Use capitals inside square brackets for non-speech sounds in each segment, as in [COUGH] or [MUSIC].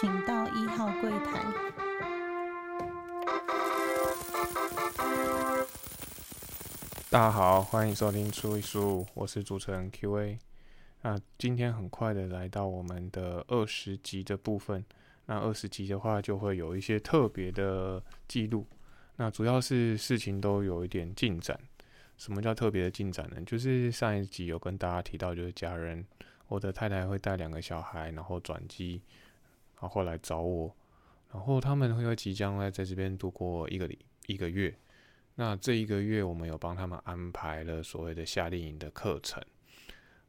请到一号柜台。大家好，欢迎收听初一书，我是主持人 Q&A。那今天很快的来到我们的二十集的部分。那二十集的话，就会有一些特别的记录。那主要是事情都有一点进展。什么叫特别的进展呢？就是上一集有跟大家提到，就是家人，我的太太会带两个小孩，然后转机，然后来找我，然后他们会即将在在这边度过一个礼一个月。那这一个月，我们有帮他们安排了所谓的夏令营的课程。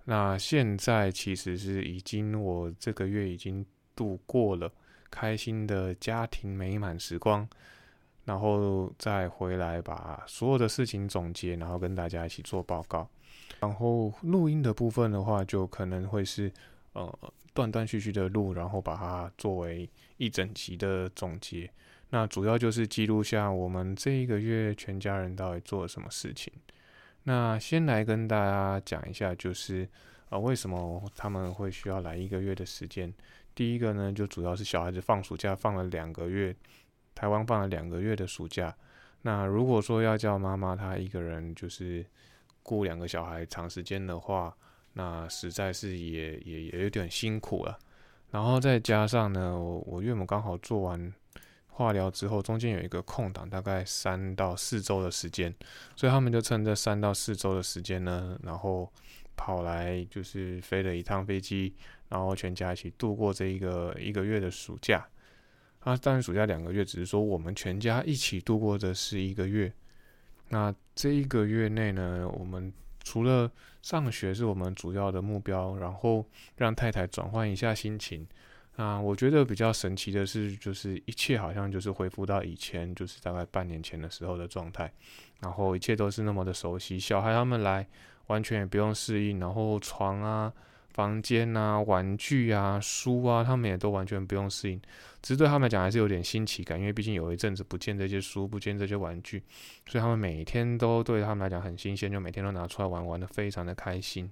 那现在其实是已经，我这个月已经度过了开心的家庭美满时光。然后再回来把所有的事情总结，然后跟大家一起做报告。然后录音的部分的话，就可能会是呃断断续续的录，然后把它作为一整集的总结。那主要就是记录下我们这一个月全家人到底做了什么事情。那先来跟大家讲一下，就是呃为什么他们会需要来一个月的时间。第一个呢，就主要是小孩子放暑假放了两个月。台湾放了两个月的暑假，那如果说要叫妈妈她一个人就是顾两个小孩长时间的话，那实在是也也也有点辛苦了。然后再加上呢，我我岳母刚好做完化疗之后，中间有一个空档，大概三到四周的时间，所以他们就趁这三到四周的时间呢，然后跑来就是飞了一趟飞机，然后全家一起度过这一个一个月的暑假。啊当然，暑假两个月，只是说我们全家一起度过的是一个月。那这一个月内呢，我们除了上学是我们主要的目标，然后让太太转换一下心情。啊，我觉得比较神奇的是，就是一切好像就是恢复到以前，就是大概半年前的时候的状态，然后一切都是那么的熟悉。小孩他们来，完全也不用适应，然后床啊。房间啊，玩具啊，书啊，他们也都完全不用适应，只是对他们来讲还是有点新奇感，因为毕竟有一阵子不见这些书，不见这些玩具，所以他们每天都对他们来讲很新鲜，就每天都拿出来玩，玩的非常的开心。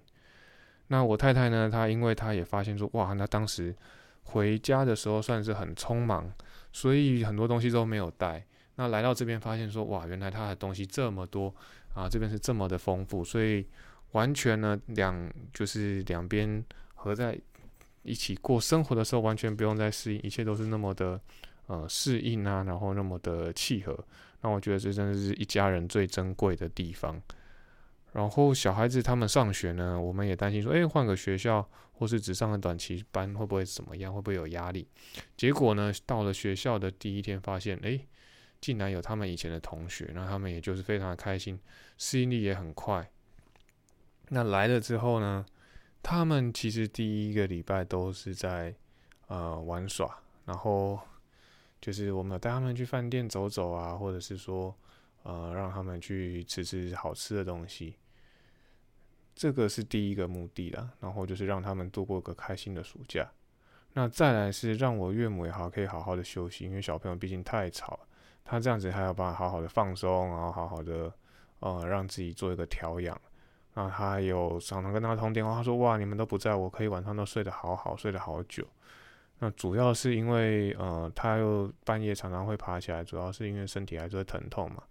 那我太太呢，她因为她也发现说，哇，那当时回家的时候算是很匆忙，所以很多东西都没有带。那来到这边发现说，哇，原来她的东西这么多啊，这边是这么的丰富，所以。完全呢，两就是两边合在一起过生活的时候，完全不用再适应，一切都是那么的呃适应啊，然后那么的契合。那我觉得这真的是一家人最珍贵的地方。然后小孩子他们上学呢，我们也担心说，哎，换个学校或是只上个短期班会不会怎么样，会不会有压力？结果呢，到了学校的第一天，发现哎，竟然有他们以前的同学，那他们也就是非常的开心，适应力也很快。那来了之后呢？他们其实第一个礼拜都是在呃玩耍，然后就是我们带他们去饭店走走啊，或者是说呃让他们去吃吃好吃的东西，这个是第一个目的啦。然后就是让他们度过个开心的暑假。那再来是让我岳母也好可以好好的休息，因为小朋友毕竟太吵了，他这样子还要办法好好的放松，然后好好的呃让自己做一个调养。啊，他有常常跟他通电话，他说：“哇，你们都不在，我可以晚上都睡得好好，睡得好久。”那主要是因为，呃，他又半夜常常会爬起来，主要是因为身体还是会疼痛嘛。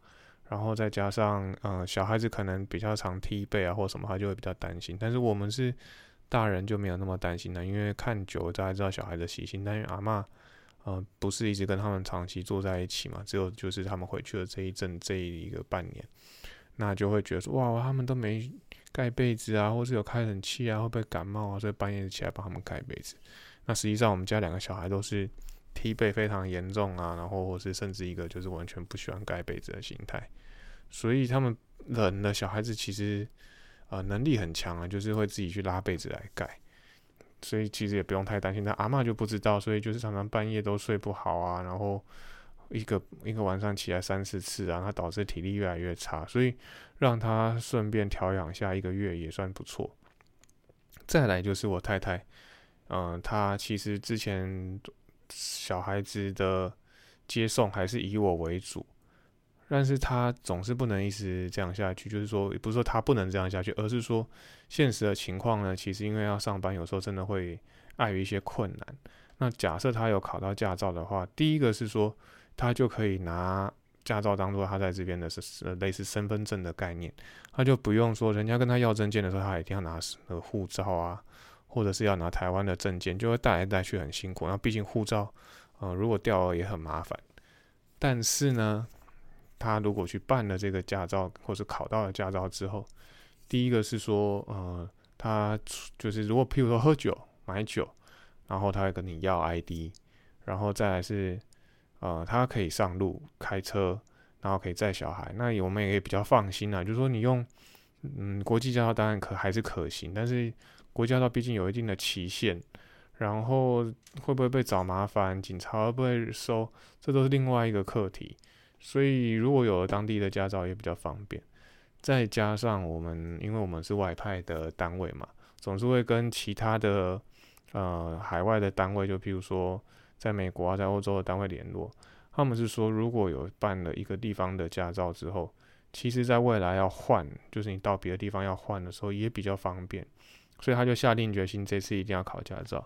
然后再加上，呃，小孩子可能比较常踢背啊，或什么，他就会比较担心。但是我们是大人就没有那么担心了，因为看久了大家知道小孩的习性。但是阿妈，呃，不是一直跟他们长期坐在一起嘛，只有就是他们回去的这一阵这一个半年，那就会觉得说：“哇，他们都没。”盖被子啊，或是有开冷气啊，会不会感冒啊？所以半夜起来帮他们盖被子。那实际上我们家两个小孩都是踢被非常严重啊，然后或是甚至一个就是完全不喜欢盖被子的心态。所以他们冷的小孩子其实呃能力很强啊，就是会自己去拉被子来盖。所以其实也不用太担心。但阿妈就不知道，所以就是常常半夜都睡不好啊，然后。一个一个晚上起来三四次啊，他导致体力越来越差，所以让他顺便调养下一个月也算不错。再来就是我太太，嗯，她其实之前小孩子的接送还是以我为主，但是她总是不能一直这样下去，就是说不是说她不能这样下去，而是说现实的情况呢，其实因为要上班，有时候真的会碍于一些困难。那假设他有考到驾照的话，第一个是说他就可以拿驾照当做他在这边的是类似身份证的概念，他就不用说人家跟他要证件的时候，他一定要拿护照啊，或者是要拿台湾的证件，就会带来带去很辛苦。那毕竟护照，呃，如果掉了也很麻烦。但是呢，他如果去办了这个驾照，或是考到了驾照之后，第一个是说，呃，他就是如果譬如说喝酒、买酒，然后他会跟你要 ID，然后再来是，呃，他可以上路开车，然后可以载小孩，那我们也可以比较放心啊。就是说你用，嗯，国际驾照当然可还是可行，但是国家驾照毕竟有一定的期限。然后会不会被找麻烦？警察会不会收？这都是另外一个课题。所以如果有了当地的驾照也比较方便。再加上我们，因为我们是外派的单位嘛，总是会跟其他的呃海外的单位，就譬如说在美国啊，在欧洲的单位联络。他们是说，如果有办了一个地方的驾照之后，其实在未来要换，就是你到别的地方要换的时候也比较方便。所以他就下定决心，这次一定要考驾照。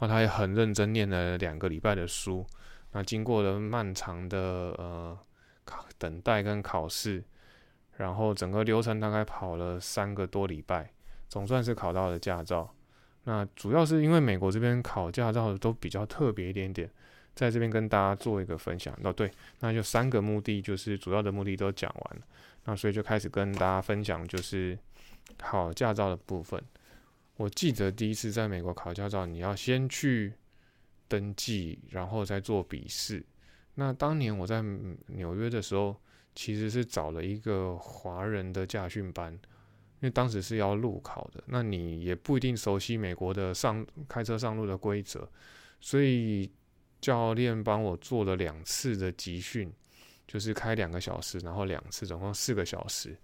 然后他也很认真念了两个礼拜的书。那经过了漫长的呃考等待跟考试，然后整个流程大概跑了三个多礼拜，总算是考到了驾照。那主要是因为美国这边考驾照都比较特别一点点，在这边跟大家做一个分享。哦，对，那就三个目的，就是主要的目的都讲完了。那所以就开始跟大家分享，就是考驾照的部分。我记得第一次在美国考驾照，你要先去登记，然后再做笔试。那当年我在纽约的时候，其实是找了一个华人的驾训班，因为当时是要路考的。那你也不一定熟悉美国的上开车上路的规则，所以教练帮我做了两次的集训，就是开两个小时，然后两次，总共四个小时。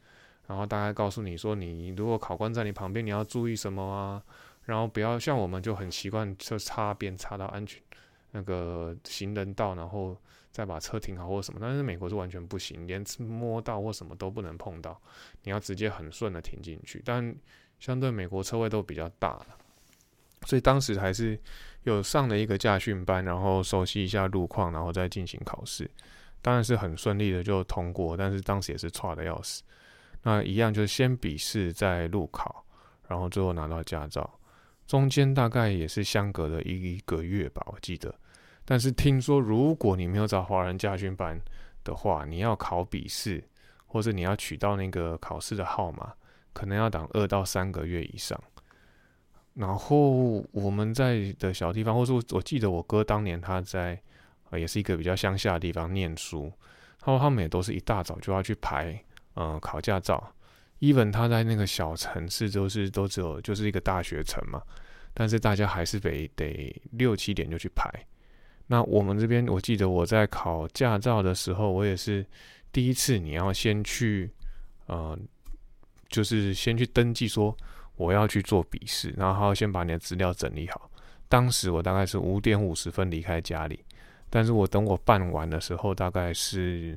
然后大概告诉你说，你如果考官在你旁边，你要注意什么啊？然后不要像我们就很习惯就擦边擦到安全那个行人道，然后再把车停好或什么。但是美国是完全不行，连摸到或什么都不能碰到，你要直接很顺的停进去。但相对美国车位都比较大，所以当时还是有上了一个驾训班，然后熟悉一下路况，然后再进行考试。当然是很顺利的就通过，但是当时也是差的要死。那一样就是先笔试再路考，然后最后拿到驾照，中间大概也是相隔了一个月吧，我记得。但是听说如果你没有找华人驾训班的话，你要考笔试，或者你要取到那个考试的号码，可能要等二到三个月以上。然后我们在的小地方，或者说我记得我哥当年他在，呃，也是一个比较乡下的地方念书，他说他们也都是一大早就要去排。嗯，考驾照，even 他在那个小城市都是都只有就是一个大学城嘛，但是大家还是得得六七点就去排。那我们这边，我记得我在考驾照的时候，我也是第一次，你要先去，呃，就是先去登记说我要去做笔试，然后还要先把你的资料整理好。当时我大概是五点五十分离开家里，但是我等我办完的时候，大概是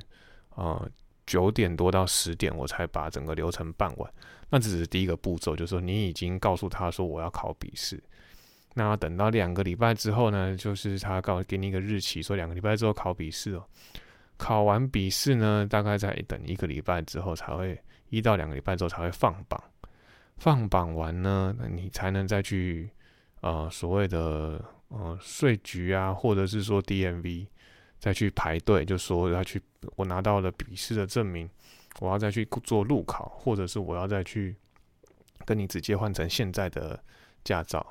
呃。九点多到十点，我才把整个流程办完。那只是第一个步骤，就是说你已经告诉他说我要考笔试。那等到两个礼拜之后呢，就是他告给你一个日期，说两个礼拜之后考笔试哦。考完笔试呢，大概在等一个礼拜之后才会一到两个礼拜之后才会放榜。放榜完呢，你才能再去呃所谓的呃税局啊，或者是说 DMV。再去排队，就说要去，我拿到了笔试的证明，我要再去做路考，或者是我要再去跟你直接换成现在的驾照。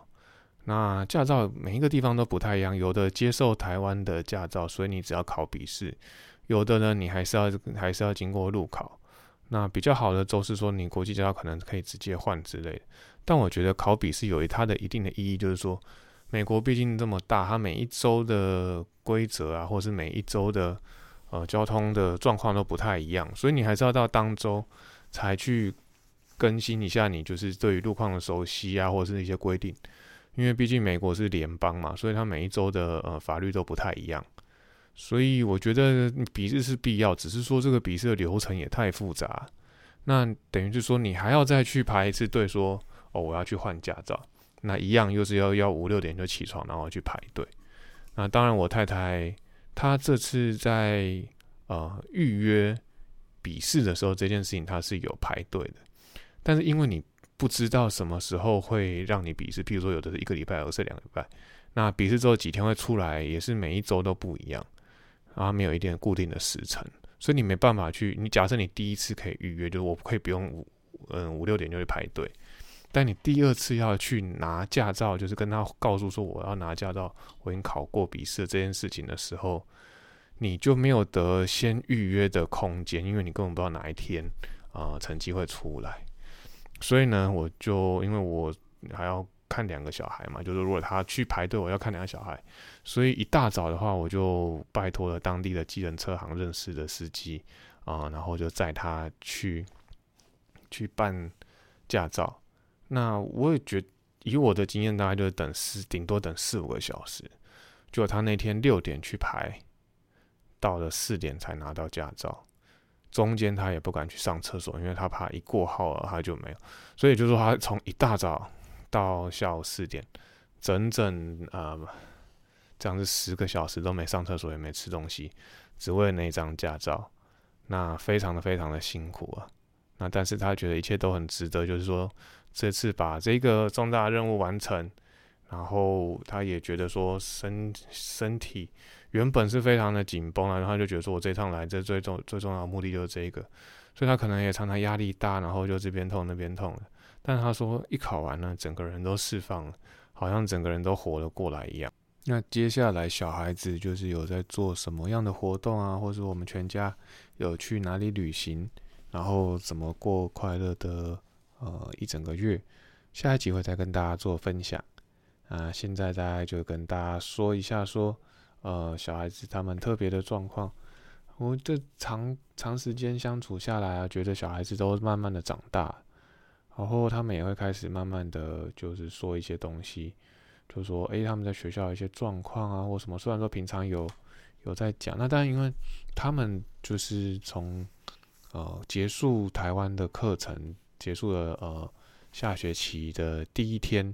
那驾照每一个地方都不太一样，有的接受台湾的驾照，所以你只要考笔试；有的呢，你还是要还是要经过路考。那比较好的州是说，你国际驾照可能可以直接换之类的。但我觉得考笔试有它的一定的意义，就是说。美国毕竟这么大，它每一周的规则啊，或是每一周的呃交通的状况都不太一样，所以你还是要到当周才去更新一下你就是对于路况的熟悉啊，或者是一些规定。因为毕竟美国是联邦嘛，所以它每一周的呃法律都不太一样。所以我觉得笔试是必要，只是说这个笔试的流程也太复杂。那等于就是说你还要再去排一次队，说哦我要去换驾照。那一样又是要要五六点就起床，然后去排队。那当然，我太太她这次在呃预约笔试的时候，这件事情她是有排队的，但是因为你不知道什么时候会让你笔试，譬如说有的是一个礼拜，有的是两个礼拜，那笔试之后几天会出来，也是每一周都不一样，然后没有一定固定的时辰，所以你没办法去。你假设你第一次可以预约，就是我可以不用五嗯五六点就去排队。但你第二次要去拿驾照，就是跟他告诉说我要拿驾照，我已经考过笔试这件事情的时候，你就没有得先预约的空间，因为你根本不知道哪一天啊成绩会出来。所以呢，我就因为我还要看两个小孩嘛，就是如果他去排队，我要看两个小孩，所以一大早的话，我就拜托了当地的计程车行认识的司机啊，然后就载他去去办驾照。那我也觉，以我的经验，大概就是等四，顶多等四五个小时。就他那天六点去排，到了四点才拿到驾照，中间他也不敢去上厕所，因为他怕一过号了他就没有。所以就说他从一大早到下午四点，整整呃这样子十个小时都没上厕所，也没吃东西，只为了那张驾照，那非常的非常的辛苦啊。那但是他觉得一切都很值得，就是说。这次把这个重大任务完成，然后他也觉得说身身体原本是非常的紧绷啊，然后他就觉得说我这趟来这最重最重要的目的就是这个，所以他可能也常常压力大，然后就这边痛那边痛了。但他说一考完呢，整个人都释放了，好像整个人都活了过来一样。那接下来小孩子就是有在做什么样的活动啊，或者我们全家有去哪里旅行，然后怎么过快乐的。呃，一整个月，下一集会再跟大家做分享。啊，现在大概就跟大家说一下，说，呃，小孩子他们特别的状况。我这长长时间相处下来啊，觉得小孩子都慢慢的长大，然后他们也会开始慢慢的就是说一些东西，就说，诶，他们在学校一些状况啊，或什么。虽然说平常有有在讲，那但因为他们就是从呃结束台湾的课程。结束了呃下学期的第一天，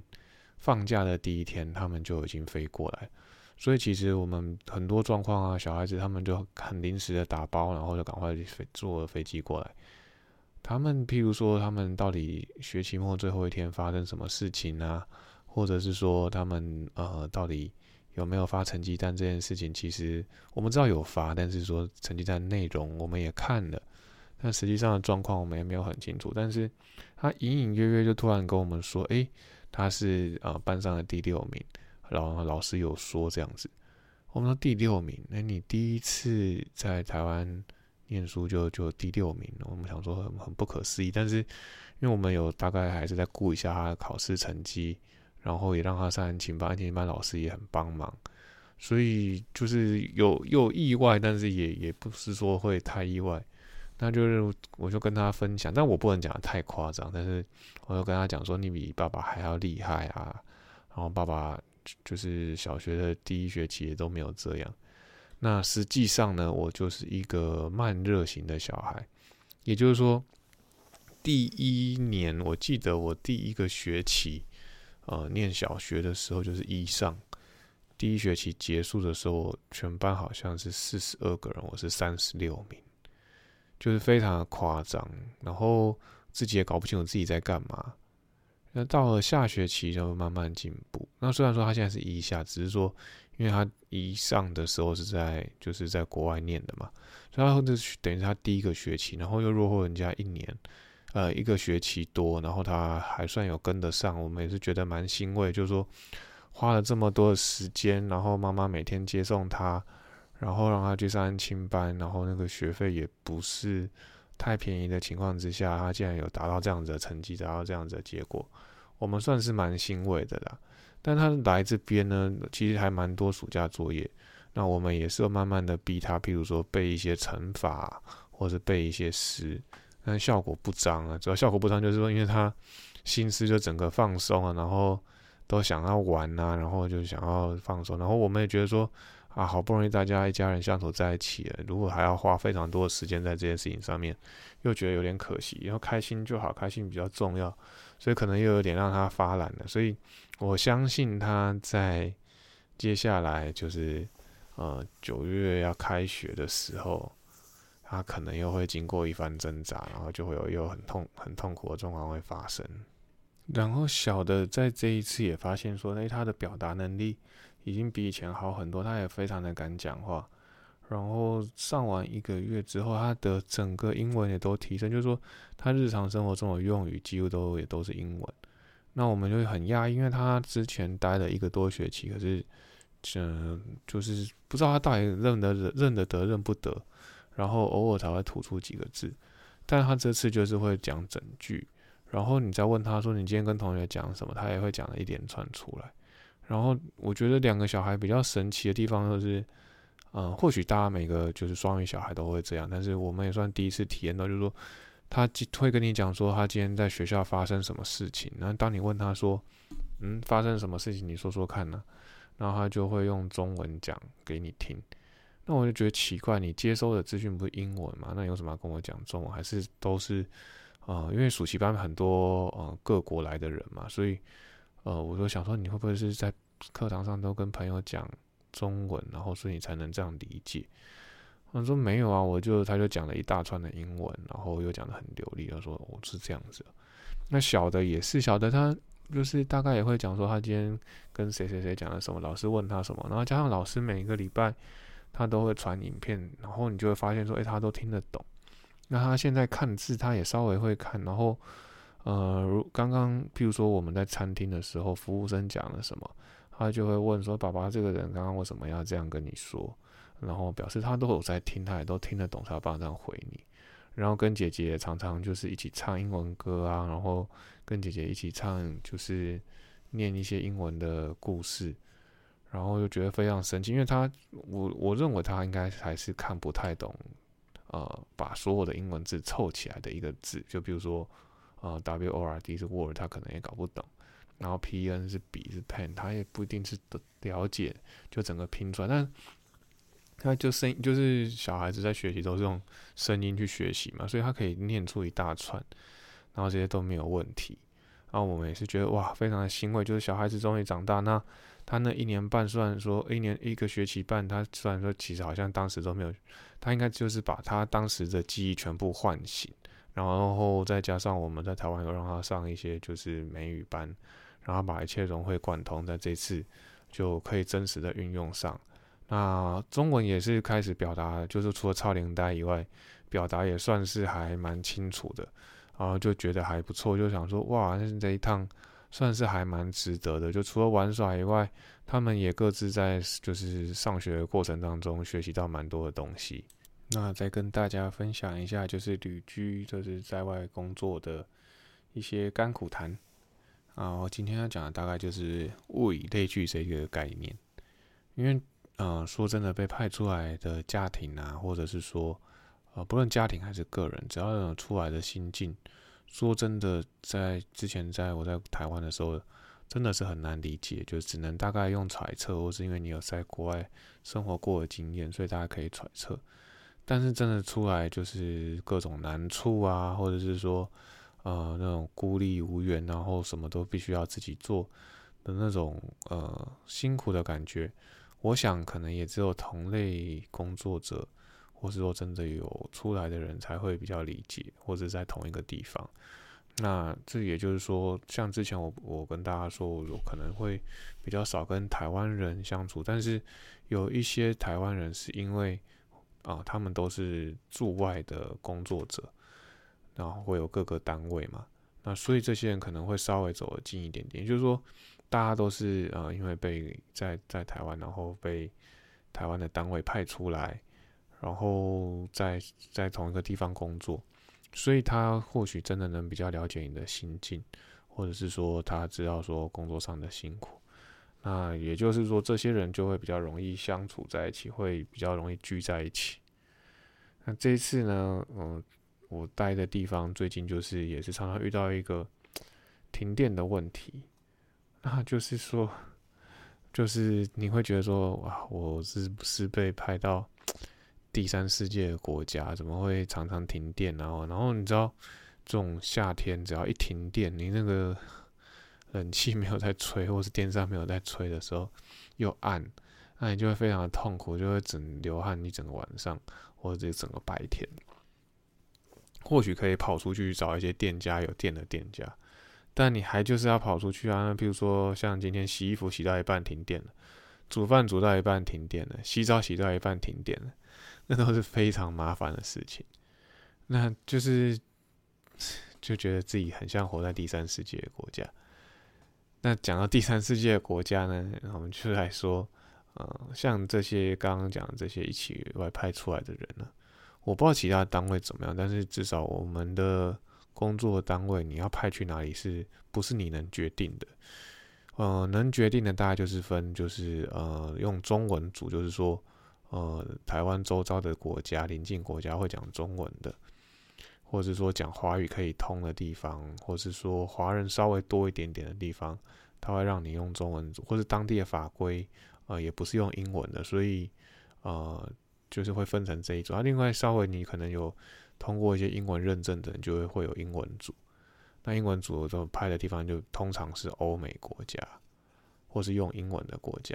放假的第一天，他们就已经飞过来。所以其实我们很多状况啊，小孩子他们就很临时的打包，然后就赶快飞坐飞机过来。他们譬如说，他们到底学期末最后一天发生什么事情啊？或者是说他们呃到底有没有发成绩单这件事情，其实我们知道有发，但是说成绩单内容我们也看了。但实际上的状况我们也没有很清楚，但是他隐隐约约就突然跟我们说，诶，他是呃班上的第六名，然后老师有说这样子，我们说第六名，那你第一次在台湾念书就就第六名，我们想说很很不可思议，但是因为我们有大概还是在顾一下他的考试成绩，然后也让他上安琴班，安琴班老师也很帮忙，所以就是有有意外，但是也也不是说会太意外。那就是我就跟他分享，但我不能讲的太夸张，但是我就跟他讲说，你比爸爸还要厉害啊！然后爸爸就是小学的第一学期也都没有这样。那实际上呢，我就是一个慢热型的小孩，也就是说，第一年我记得我第一个学期，呃，念小学的时候就是一上，第一学期结束的时候，全班好像是四十二个人，我是三十六名。就是非常的夸张，然后自己也搞不清楚自己在干嘛。那到了下学期就慢慢进步。那虽然说他现在是一下，只是说因为他一上的时候是在就是在国外念的嘛，所以他就等于他第一个学期，然后又落后人家一年，呃，一个学期多，然后他还算有跟得上，我们也是觉得蛮欣慰，就是说花了这么多的时间，然后妈妈每天接送他。然后让他去上清班，然后那个学费也不是太便宜的情况之下，他竟然有达到这样子的成绩，达到这样子的结果，我们算是蛮欣慰的啦。但他来这边呢，其实还蛮多暑假作业，那我们也是慢慢的逼他，譬如说背一些乘法，或者背一些诗，但效果不彰啊。主要效果不彰就是说，因为他心思就整个放松了，然后都想要玩啊，然后就想要放松，然后我们也觉得说。啊，好不容易大家一家人相处在一起了，如果还要花非常多的时间在这件事情上面，又觉得有点可惜。然后开心就好，开心比较重要，所以可能又有点让他发懒了。所以我相信他在接下来就是呃九月要开学的时候，他可能又会经过一番挣扎，然后就会有又很痛很痛苦的状况会发生。然后小的在这一次也发现说，诶，他的表达能力已经比以前好很多，他也非常的敢讲话。然后上完一个月之后，他的整个英文也都提升，就是说他日常生活中的用语几乎都也都是英文。那我们就很讶异，因为他之前待了一个多学期，可是，嗯，就是不知道他到底认得认得得认不得，然后偶尔才会吐出几个字，但他这次就是会讲整句。然后你再问他说你今天跟同学讲什么，他也会讲了一连串出来。然后我觉得两个小孩比较神奇的地方就是。嗯，或许大家每个就是双语小孩都会这样，但是我们也算第一次体验到，就是说他会跟你讲说他今天在学校发生什么事情，然后当你问他说，嗯，发生什么事情，你说说看呢？然后他就会用中文讲给你听。那我就觉得奇怪，你接收的资讯不是英文吗？那有什么要跟我讲中文？还是都是呃，因为暑期班很多呃各国来的人嘛，所以呃，我就想说你会不会是在课堂上都跟朋友讲？中文，然后所以你才能这样理解。他说没有啊，我就他就讲了一大串的英文，然后又讲的很流利。他说我是这样子。那小的也是小的，他就是大概也会讲说他今天跟谁谁谁讲了什么，老师问他什么，然后加上老师每一个礼拜他都会传影片，然后你就会发现说，哎，他都听得懂。那他现在看字，他也稍微会看。然后呃，如刚刚譬如说我们在餐厅的时候，服务生讲了什么。他就会问说：“爸爸，这个人刚刚为什么要这样跟你说？”然后表示他都有在听，他也都听得懂，才爸这样回你。然后跟姐姐常常就是一起唱英文歌啊，然后跟姐姐一起唱，就是念一些英文的故事。然后就觉得非常神奇，因为他我我认为他应该还是看不太懂，呃，把所有的英文字凑起来的一个字，就比如说啊，W O R D 是 word，他可能也搞不懂。然后 P N 是笔是 pen，他也不一定是了解，就整个拼出来。但他就声音就是小孩子在学习都是用声音去学习嘛，所以他可以念出一大串，然后这些都没有问题。然后我们也是觉得哇，非常的欣慰，就是小孩子终于长大。那他那一年半，虽然说一年一个学期半，他虽然说其实好像当时都没有，他应该就是把他当时的记忆全部唤醒，然后再加上我们在台湾有让他上一些就是美语班。然后把一切融会贯通，在这次就可以真实的运用上。那中文也是开始表达，就是除了超龄呆以外，表达也算是还蛮清楚的。然后就觉得还不错，就想说哇，那这一趟算是还蛮值得的。就除了玩耍以外，他们也各自在就是上学的过程当中学习到蛮多的东西。那再跟大家分享一下，就是旅居就是在外工作的一些甘苦谈。啊，我今天要讲的大概就是物以类聚这个概念，因为，呃，说真的，被派出来的家庭啊，或者是说，呃，不论家庭还是个人，只要有出来的心境，说真的，在之前在我在台湾的时候，真的是很难理解，就只能大概用揣测，或是因为你有在国外生活过的经验，所以大家可以揣测，但是真的出来就是各种难处啊，或者是说。呃，那种孤立无援，然后什么都必须要自己做的那种呃辛苦的感觉，我想可能也只有同类工作者，或是说真的有出来的人才会比较理解，或者在同一个地方。那这也就是说，像之前我我跟大家说，我可能会比较少跟台湾人相处，但是有一些台湾人是因为啊，他们都是驻外的工作者。然后会有各个单位嘛，那所以这些人可能会稍微走得近一点点，就是说，大家都是呃，因为被在在台湾，然后被台湾的单位派出来，然后在在同一个地方工作，所以他或许真的能比较了解你的心境，或者是说他知道说工作上的辛苦，那也就是说，这些人就会比较容易相处在一起，会比较容易聚在一起。那这一次呢，嗯。我待的地方最近就是也是常常遇到一个停电的问题，那就是说，就是你会觉得说，哇，我是不是被派到第三世界的国家？怎么会常常停电？然后，然后你知道，这种夏天只要一停电，你那个冷气没有在吹，或是电扇没有在吹的时候又暗，那你就会非常的痛苦，就会整流汗一整个晚上，或者整个白天。或许可以跑出去找一些店家有电的店家，但你还就是要跑出去啊。那比如说像今天洗衣服洗到一半停电了，煮饭煮到一半停电了，洗澡洗到一半停电了，那都是非常麻烦的事情。那就是 [SIGHS] 就觉得自己很像活在第三世界的国家。那讲到第三世界的国家呢，我们就来说，呃，像这些刚刚讲的这些一起外派出来的人呢。我不知道其他单位怎么样，但是至少我们的工作单位，你要派去哪里，是不是你能决定的？呃，能决定的大概就是分，就是呃，用中文组，就是说，呃，台湾周遭的国家、邻近国家会讲中文的，或者是说讲华语可以通的地方，或是说华人稍微多一点点的地方，他会让你用中文，或是当地的法规，呃，也不是用英文的，所以，呃。就是会分成这一组，啊，另外稍微你可能有通过一些英文认证的人，就会会有英文组。那英文组都派的地方就通常是欧美国家，或是用英文的国家，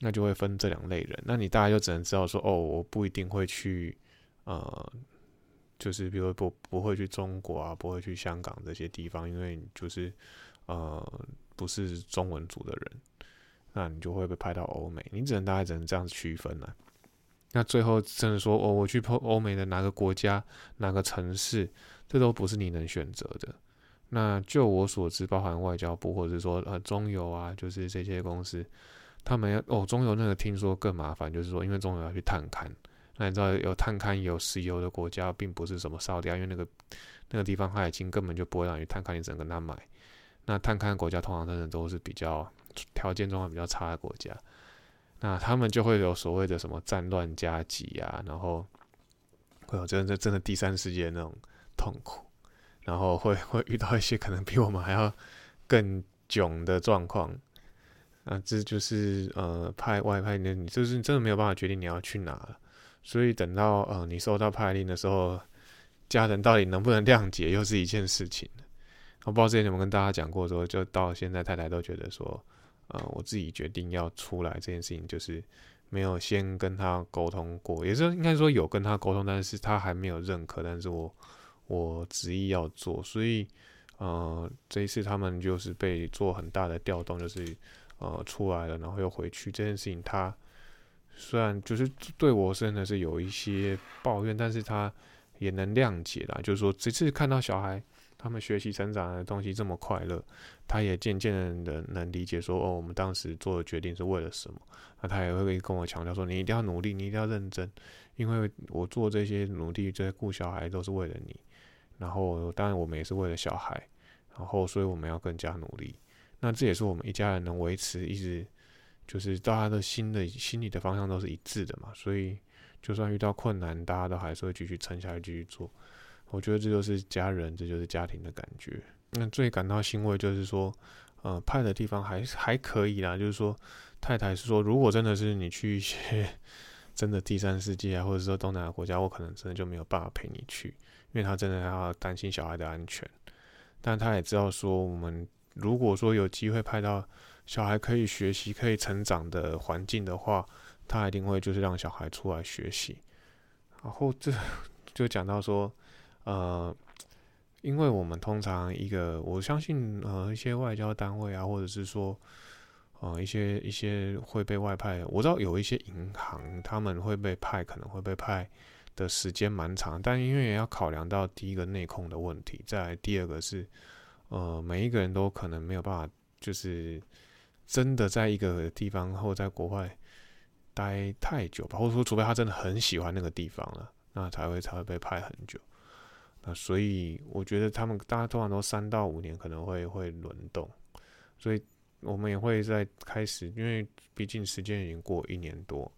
那就会分这两类人。那你大概就只能知道说，哦，我不一定会去，呃，就是比如不不会去中国啊，不会去香港这些地方，因为就是呃不是中文组的人，那你就会被派到欧美。你只能大概只能这样子区分了。那最后真的说哦，我去欧欧美的哪个国家、哪个城市，这都不是你能选择的。那就我所知，包含外交部或者是说呃中油啊，就是这些公司，他们要哦中油那个听说更麻烦，就是说因为中油要去探勘，那你知道有探勘有石油的国家，并不是什么烧掉，因为那个那个地方它已经根本就不会让你探勘，你只能跟他买。那探勘国家通常真的都是比较条件状况比较差的国家。那他们就会有所谓的什么战乱加急啊，然后会有真的真的第三世界那种痛苦，然后会会遇到一些可能比我们还要更囧的状况。那这就是呃派外派的，你就是真的没有办法决定你要去哪了。所以等到呃你收到派令的时候，家人到底能不能谅解，又是一件事情。我不知道之前有没有跟大家讲过，说就到现在太太都觉得说。呃，我自己决定要出来这件事情，就是没有先跟他沟通过，也是应该说有跟他沟通，但是他还没有认可，但是我我执意要做，所以呃这一次他们就是被做很大的调动，就是呃出来了，然后又回去这件事情，他虽然就是对我真的是有一些抱怨，但是他也能谅解啦，就是说这次看到小孩。他们学习成长的东西这么快乐，他也渐渐的能理解说，哦，我们当时做的决定是为了什么。那他也会跟我强调说，你一定要努力，你一定要认真，因为我做这些努力，这些顾小孩都是为了你。然后，当然我们也是为了小孩，然后所以我们要更加努力。那这也是我们一家人能维持一直，就是大家的心的心理的方向都是一致的嘛。所以，就算遇到困难，大家都还是会继续撑下来，继续做。我觉得这就是家人，这就是家庭的感觉。那最感到欣慰就是说，呃，派的地方还还可以啦。就是说，太太是说，如果真的是你去一些真的第三世界啊，或者说东南亚国家，我可能真的就没有办法陪你去，因为他真的要担心小孩的安全。但他也知道说，我们如果说有机会派到小孩可以学习、可以成长的环境的话，他一定会就是让小孩出来学习。然后这就讲到说。呃，因为我们通常一个，我相信呃一些外交单位啊，或者是说呃一些一些会被外派，我知道有一些银行他们会被派，可能会被派的时间蛮长，但因为也要考量到第一个内控的问题，再来第二个是呃每一个人都可能没有办法，就是真的在一个地方或在国外待太久吧，或者说除非他真的很喜欢那个地方了，那才会才会被派很久。那所以我觉得他们大家通常都三到五年可能会会轮动，所以我们也会在开始，因为毕竟时间已经过一年多，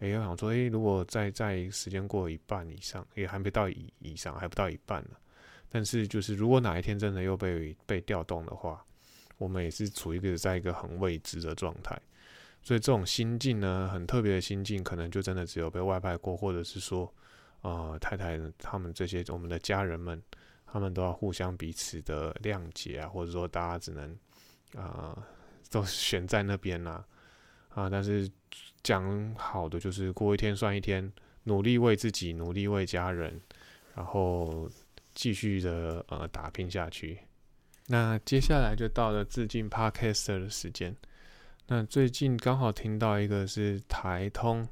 哎，要想说，哎，如果再在时间过一半以上，也还没到以以上，还不到一半呢。但是就是如果哪一天真的又被被调动的话，我们也是处于一个在一个很未知的状态，所以这种心境呢，很特别的心境，可能就真的只有被外派过，或者是说。呃，太太他们这些我们的家人们，他们都要互相彼此的谅解啊，或者说大家只能啊都选在那边啦啊，但是讲好的就是过一天算一天，努力为自己，努力为家人，然后继续的呃打拼下去。那接下来就到了致敬 Podcaster 的时间。那最近刚好听到一个是台通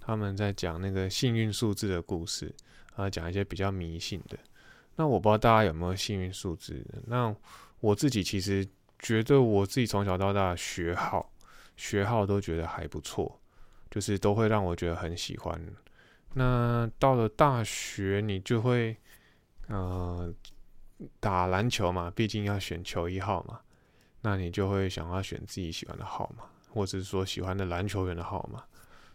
他们在讲那个幸运数字的故事，啊，讲一些比较迷信的。那我不知道大家有没有幸运数字？那我自己其实觉得我自己从小到大学号学号都觉得还不错，就是都会让我觉得很喜欢。那到了大学，你就会呃。打篮球嘛，毕竟要选球衣号嘛，那你就会想要选自己喜欢的号码，或者是说喜欢的篮球员的号码。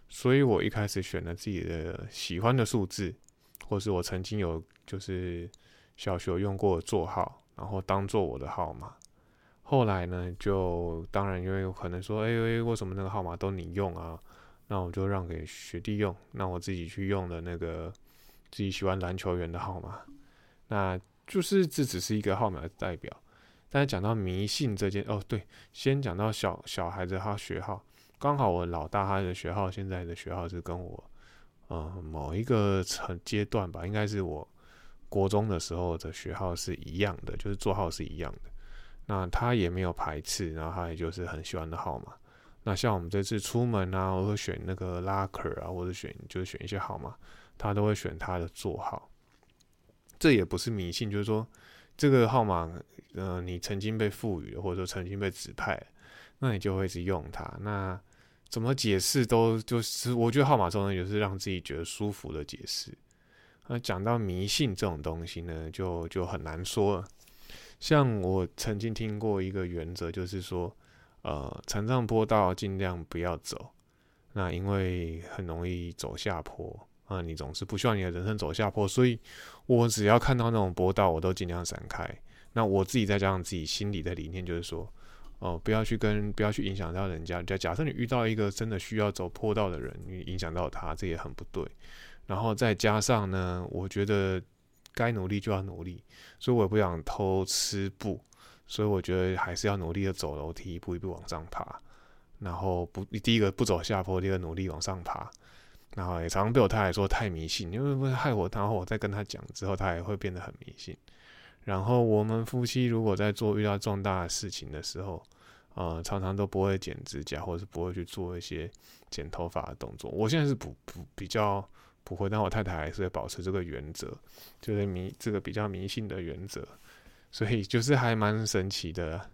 所以我一开始选了自己的喜欢的数字，或是我曾经有就是小学用过座号，然后当做我的号码。后来呢，就当然因为有可能说，哎，为什么那个号码都你用啊？那我就让给学弟用，那我自己去用的那个自己喜欢篮球员的号码。那就是这只是一个号码的代表，但是讲到迷信这件哦，对，先讲到小小孩子他学号，刚好我老大他的学号现在的学号是跟我，呃，某一个层阶段吧，应该是我国中的时候的学号是一样的，就是座号是一样的，那他也没有排斥，然后他也就是很喜欢的号码。那像我们这次出门啊，我会选那个拉克啊，或者选就是选一些号码，他都会选他的座号。这也不是迷信，就是说这个号码，呃，你曾经被赋予，或者说曾经被指派，那你就会一直用它。那怎么解释都就是，我觉得号码中呢，就是让自己觉得舒服的解释。那讲到迷信这种东西呢，就就很难说了。像我曾经听过一个原则，就是说，呃，残障坡道尽量不要走，那因为很容易走下坡。啊，你总是不希望你的人生走下坡，所以我只要看到那种坡道，我都尽量闪开。那我自己再加上自己心里的理念，就是说，哦，不要去跟，不要去影响到人家。假假设你遇到一个真的需要走坡道的人，你影响到他，这也很不对。然后再加上呢，我觉得该努力就要努力，所以我也不想偷吃步，所以我觉得还是要努力的走楼梯，一步一步往上爬。然后不，第一个不走下坡，第二个努力往上爬。然后也常常被我太太说太迷信，因为会害我。然后我再跟他讲之后，他也会变得很迷信。然后我们夫妻如果在做遇到重大的事情的时候，呃，常常都不会剪指甲，或者是不会去做一些剪头发的动作。我现在是不不比较不会，但我太太还是会保持这个原则，就是迷这个比较迷信的原则。所以就是还蛮神奇的。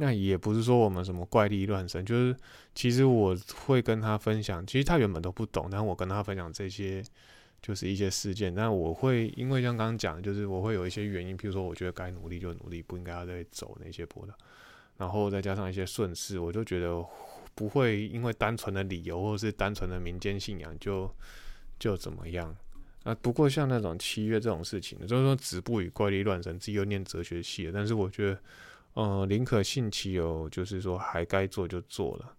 那也不是说我们什么怪力乱神，就是其实我会跟他分享，其实他原本都不懂，但我跟他分享这些就是一些事件，但我会因为像刚刚讲，就是我会有一些原因，比如说我觉得该努力就努力，不应该要再走那些坡道，然后再加上一些顺势，我就觉得不会因为单纯的理由或者是单纯的民间信仰就就怎么样啊。不过像那种契约这种事情，就是说止步于怪力乱神，自己又念哲学系的，但是我觉得。呃，宁可信其有，就是说还该做就做了。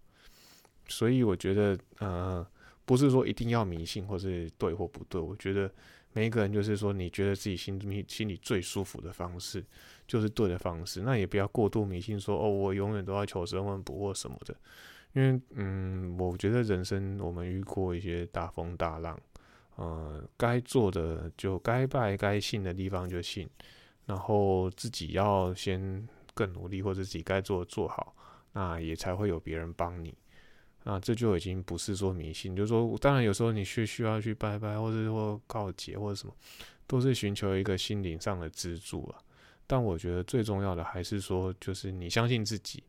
所以我觉得，呃，不是说一定要迷信或是对或不对。我觉得每一个人就是说，你觉得自己心里心里最舒服的方式，就是对的方式。那也不要过度迷信，说哦，我永远都要求神问卜或什么的。因为，嗯，我觉得人生我们遇过一些大风大浪，呃，该做的就该拜该信的地方就信，然后自己要先。更努力，或者自己该做的做好，那也才会有别人帮你。那这就已经不是说迷信，就是说，当然有时候你需需要去拜拜，或者说告解，或者什么，都是寻求一个心灵上的支柱啊。但我觉得最重要的还是说，就是你相信自己，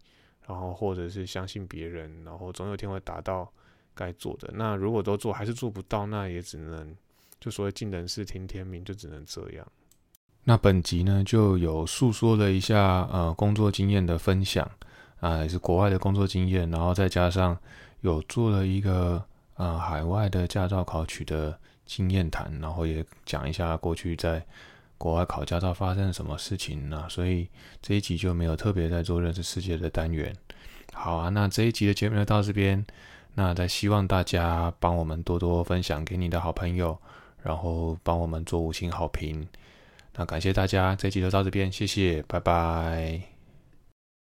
然后或者是相信别人，然后总有一天会达到该做的。那如果都做还是做不到，那也只能就所谓尽人事听天命，就只能这样。那本集呢，就有诉说了一下呃工作经验的分享啊，也是国外的工作经验，然后再加上有做了一个呃海外的驾照考取的经验谈，然后也讲一下过去在国外考驾照发生了什么事情呢？所以这一集就没有特别在做认识世界的单元。好啊，那这一集的节目就到这边，那再希望大家帮我们多多分享给你的好朋友，然后帮我们做五星好评。那感谢大家，这集就到这边，谢谢，拜拜。